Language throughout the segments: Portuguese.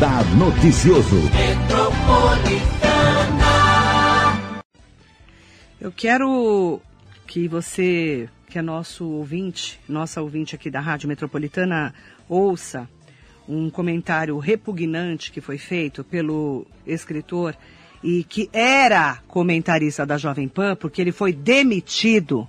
Radar Noticioso. Eu quero que você, que é nosso ouvinte, nossa ouvinte aqui da Rádio Metropolitana, ouça um comentário repugnante que foi feito pelo escritor e que era comentarista da Jovem Pan, porque ele foi demitido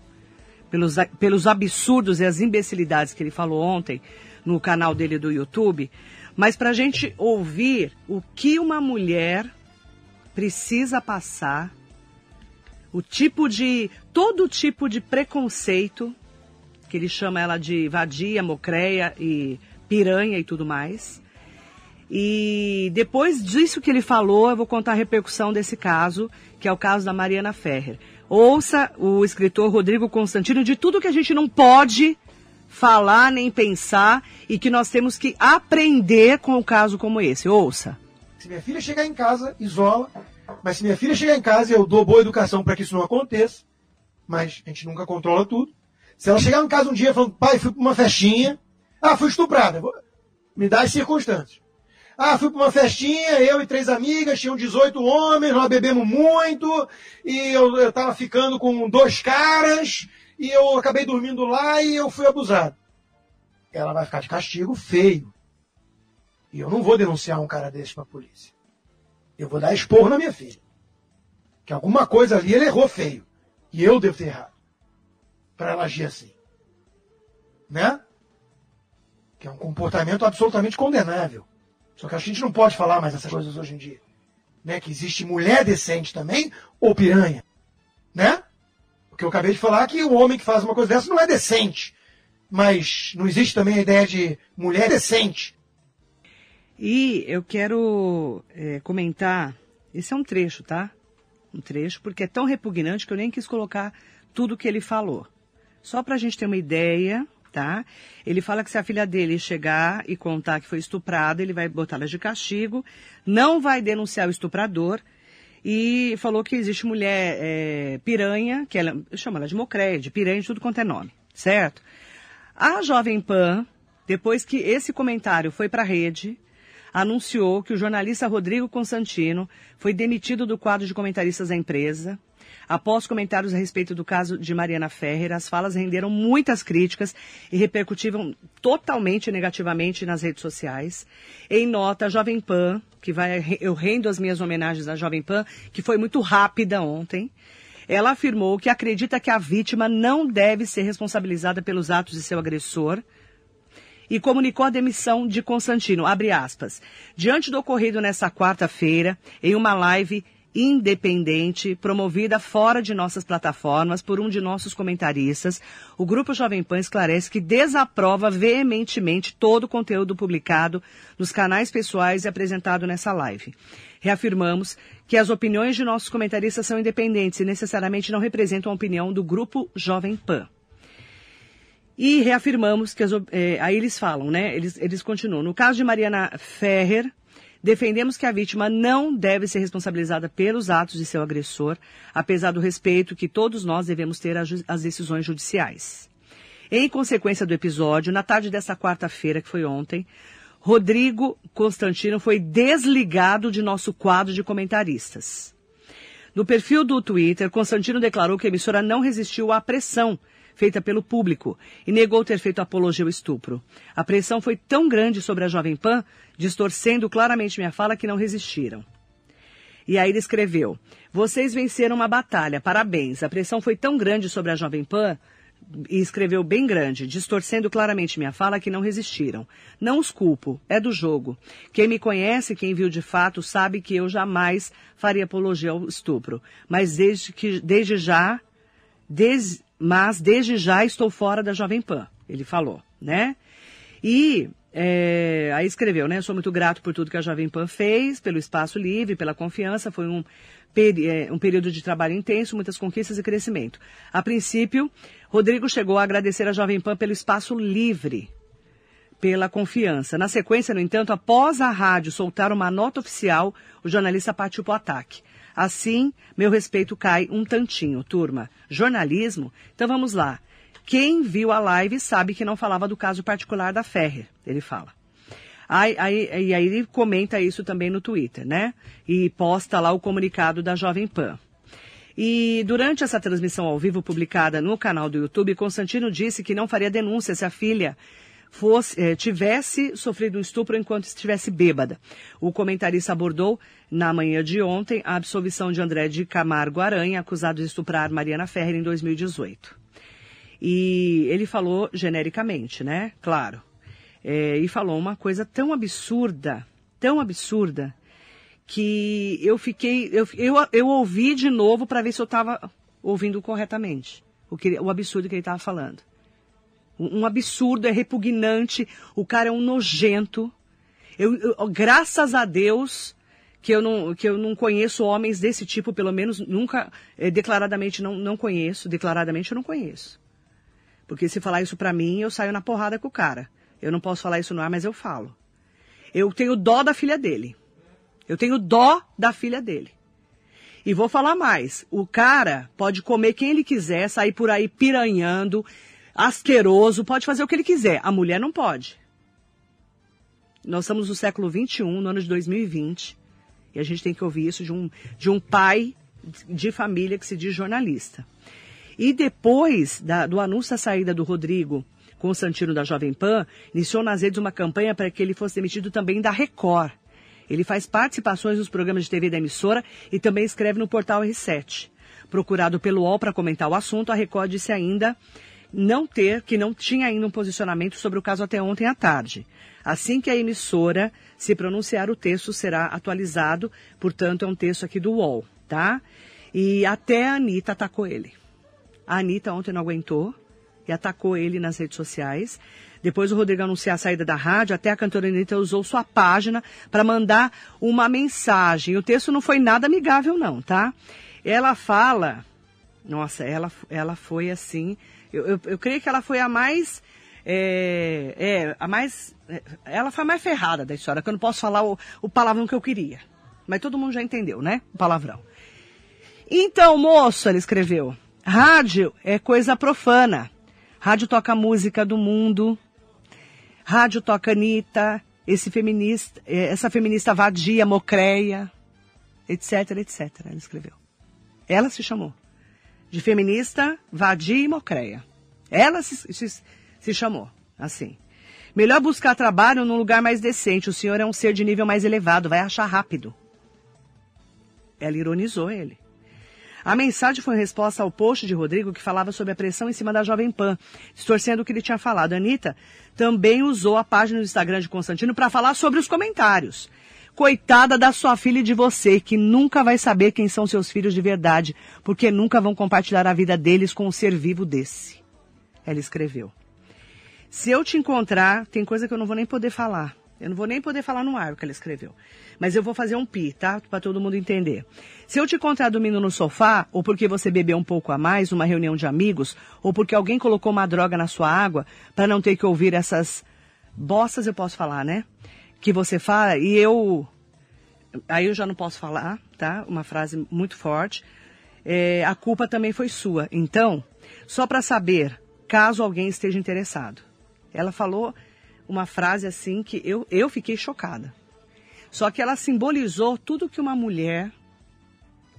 pelos, pelos absurdos e as imbecilidades que ele falou ontem no canal dele do YouTube, mas para a gente ouvir o que uma mulher precisa passar, o tipo de. todo tipo de preconceito, que ele chama ela de vadia, mocreia e piranha e tudo mais. E depois disso que ele falou, eu vou contar a repercussão desse caso, que é o caso da Mariana Ferrer. Ouça o escritor Rodrigo Constantino de tudo que a gente não pode falar nem pensar e que nós temos que aprender com um caso como esse. Ouça. Se minha filha chegar em casa, isola. Mas se minha filha chegar em casa, eu dou boa educação para que isso não aconteça. Mas a gente nunca controla tudo. Se ela chegar em casa um dia falando, pai, fui para uma festinha. Ah, fui estuprada. Me dá as circunstâncias. Ah, fui para uma festinha, eu e três amigas, tinham 18 homens, nós bebemos muito, e eu, estava ficando com dois caras, e eu acabei dormindo lá e eu fui abusado. Ela vai ficar de castigo feio. E eu não vou denunciar um cara desse para a polícia. Eu vou dar expor na minha filha. Que alguma coisa ali ele errou feio. E eu devo ter errado. Para ela agir assim. Né? Que é um comportamento absolutamente condenável. Só que a gente não pode falar mais essas coisas hoje em dia. Né? Que existe mulher decente também ou piranha. Né? Porque eu acabei de falar que o homem que faz uma coisa dessa não é decente. Mas não existe também a ideia de mulher decente. E eu quero é, comentar, esse é um trecho, tá? Um trecho, porque é tão repugnante que eu nem quis colocar tudo que ele falou. Só para a gente ter uma ideia tá? Ele fala que se a filha dele chegar e contar que foi estuprada, ele vai botá-la de castigo, não vai denunciar o estuprador e falou que existe mulher é, piranha, que ela chama ela de mocréia, de piranha, de tudo quanto é nome, certo? A Jovem Pan, depois que esse comentário foi para a rede, anunciou que o jornalista Rodrigo Constantino foi demitido do quadro de comentaristas da empresa, Após comentários a respeito do caso de Mariana Ferrer, as falas renderam muitas críticas e repercutiram totalmente negativamente nas redes sociais. Em nota, a Jovem Pan, que vai, eu rendo as minhas homenagens à Jovem Pan, que foi muito rápida ontem, ela afirmou que acredita que a vítima não deve ser responsabilizada pelos atos de seu agressor e comunicou a demissão de Constantino. Aspas. Diante do ocorrido nesta quarta-feira, em uma live independente, promovida fora de nossas plataformas por um de nossos comentaristas, o Grupo Jovem Pan esclarece que desaprova veementemente todo o conteúdo publicado nos canais pessoais e apresentado nessa live. Reafirmamos que as opiniões de nossos comentaristas são independentes e necessariamente não representam a opinião do Grupo Jovem Pan. E reafirmamos que as, eh, aí eles falam, né? Eles, eles continuam. No caso de Mariana Ferrer, Defendemos que a vítima não deve ser responsabilizada pelos atos de seu agressor, apesar do respeito que todos nós devemos ter às decisões judiciais. Em consequência do episódio, na tarde dessa quarta-feira, que foi ontem, Rodrigo Constantino foi desligado de nosso quadro de comentaristas. No perfil do Twitter, Constantino declarou que a emissora não resistiu à pressão feita pelo público e negou ter feito apologia ao estupro. A pressão foi tão grande sobre a Jovem Pan, distorcendo claramente minha fala, que não resistiram. E aí ele escreveu: Vocês venceram uma batalha, parabéns. A pressão foi tão grande sobre a Jovem Pan e escreveu bem grande, distorcendo claramente minha fala, que não resistiram. Não os culpo, é do jogo. Quem me conhece, quem viu de fato, sabe que eu jamais faria apologia ao estupro. Mas desde que, desde já, desde, mas desde já estou fora da Jovem Pan, ele falou, né? E é, aí escreveu, né? Sou muito grato por tudo que a Jovem Pan fez, pelo espaço livre, pela confiança. Foi um, é, um período de trabalho intenso, muitas conquistas e crescimento. A princípio, Rodrigo chegou a agradecer a Jovem Pan pelo espaço livre, pela confiança. Na sequência, no entanto, após a rádio soltar uma nota oficial, o jornalista partiu para o ataque. Assim, meu respeito cai um tantinho, turma. Jornalismo? Então vamos lá. Quem viu a live sabe que não falava do caso particular da Ferrer, ele fala. Aí, aí, e aí ele comenta isso também no Twitter, né? E posta lá o comunicado da Jovem Pan. E durante essa transmissão ao vivo publicada no canal do YouTube, Constantino disse que não faria denúncia se a filha fosse, eh, tivesse sofrido um estupro enquanto estivesse bêbada. O comentarista abordou, na manhã de ontem, a absolvição de André de Camargo Aranha, acusado de estuprar Mariana Ferrer em 2018. E ele falou genericamente, né? Claro. É, e falou uma coisa tão absurda, tão absurda, que eu fiquei. Eu, eu, eu ouvi de novo para ver se eu estava ouvindo corretamente o, que, o absurdo que ele estava falando. Um, absurdo, é repugnante, o cara é um nojento. Eu, eu, graças a Deus que eu, não, que eu não conheço homens desse tipo, pelo menos nunca, é, declaradamente não, não conheço, declaradamente eu não conheço. Porque se falar isso pra mim, eu saio na porrada com o cara. Eu não posso falar isso no ar, mas eu falo. Eu tenho dó da filha dele. Eu tenho dó da filha dele. E vou falar mais. O cara pode comer quem ele quiser, sair por aí piranhando, asqueroso, pode fazer o que ele quiser. A mulher não pode. Nós estamos no século XXI, no ano de 2020, e a gente tem que ouvir isso de um, de um pai de família que se diz jornalista. E depois da, do anúncio da saída do Rodrigo Constantino da Jovem Pan, iniciou nas redes uma campanha para que ele fosse demitido também da Record. Ele faz participações nos programas de TV da emissora e também escreve no portal R7. Procurado pelo UOL para comentar o assunto, a Record disse ainda não ter, que não tinha ainda um posicionamento sobre o caso até ontem à tarde. Assim que a emissora se pronunciar, o texto será atualizado, portanto, é um texto aqui do UOL, tá? E até a Anitta atacou ele. A Anitta ontem não aguentou e atacou ele nas redes sociais. Depois o Rodrigo anunciar a saída da rádio, até a cantora Anitta usou sua página para mandar uma mensagem. O texto não foi nada amigável, não, tá? Ela fala. Nossa, ela, ela foi assim. Eu, eu, eu creio que ela foi a mais. É, é, a mais. Ela foi a mais ferrada da história, que eu não posso falar o, o palavrão que eu queria. Mas todo mundo já entendeu, né? O palavrão. Então, moço, ela escreveu. Rádio é coisa profana. Rádio toca música do mundo. Rádio toca Anitta, esse feminista, é, essa feminista vadia, mocreia, etc, etc. Ela escreveu. Ela se chamou de feminista, vadia e mocreia. Ela se, se, se chamou assim. Melhor buscar trabalho num lugar mais decente. O senhor é um ser de nível mais elevado, vai achar rápido. Ela ironizou ele. A mensagem foi em resposta ao post de Rodrigo que falava sobre a pressão em cima da Jovem Pan, distorcendo o que ele tinha falado. Anitta também usou a página do Instagram de Constantino para falar sobre os comentários. Coitada da sua filha e de você, que nunca vai saber quem são seus filhos de verdade, porque nunca vão compartilhar a vida deles com um ser vivo desse. Ela escreveu. Se eu te encontrar, tem coisa que eu não vou nem poder falar. Eu não vou nem poder falar no ar o que ela escreveu. Mas eu vou fazer um pi, tá? Para todo mundo entender. Se eu te encontrar dormindo no sofá, ou porque você bebeu um pouco a mais numa reunião de amigos, ou porque alguém colocou uma droga na sua água, para não ter que ouvir essas bostas, eu posso falar, né? Que você fala, e eu. Aí eu já não posso falar, tá? Uma frase muito forte. É, a culpa também foi sua. Então, só para saber, caso alguém esteja interessado. Ela falou uma frase assim que eu, eu fiquei chocada. Só que ela simbolizou tudo que uma mulher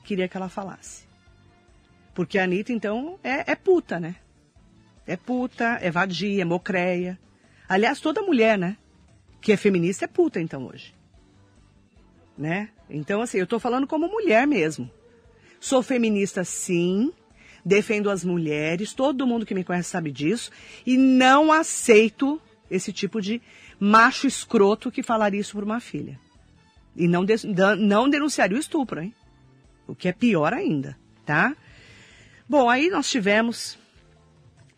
queria que ela falasse. Porque a Anitta, então, é, é puta, né? É puta, é vadia, é mocreia. Aliás, toda mulher, né? Que é feminista é puta, então, hoje. Né? Então, assim, eu tô falando como mulher mesmo. Sou feminista, sim. Defendo as mulheres. Todo mundo que me conhece sabe disso. E não aceito esse tipo de macho escroto que falaria isso por uma filha. E não, de, não denunciaria o estupro, hein? O que é pior ainda, tá? Bom, aí nós tivemos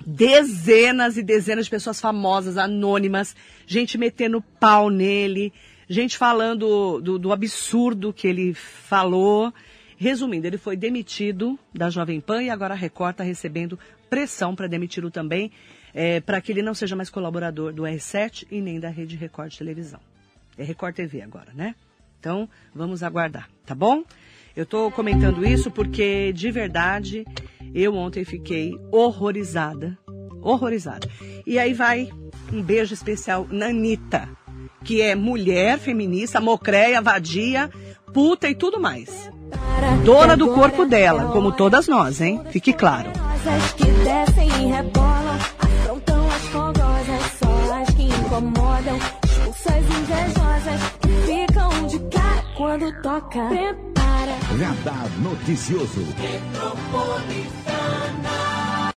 dezenas e dezenas de pessoas famosas, anônimas, gente metendo pau nele, gente falando do, do absurdo que ele falou. Resumindo, ele foi demitido da Jovem Pan e agora a Record está recebendo pressão para demiti-lo também é, para que ele não seja mais colaborador do R7 e nem da Rede Record de Televisão. É Record TV agora, né? Então, vamos aguardar, tá bom? Eu estou comentando isso porque, de verdade, eu ontem fiquei horrorizada. Horrorizada. E aí vai um beijo especial na Anitta, que é mulher feminista, mocréia, vadia, puta e tudo mais. Dona do corpo dela, como todas nós, hein? Fique claro. que descem e rebolam, as fogosas, as que incomodam, invejosas, ficam de cara quando toca. Prepara. Radar Noticioso.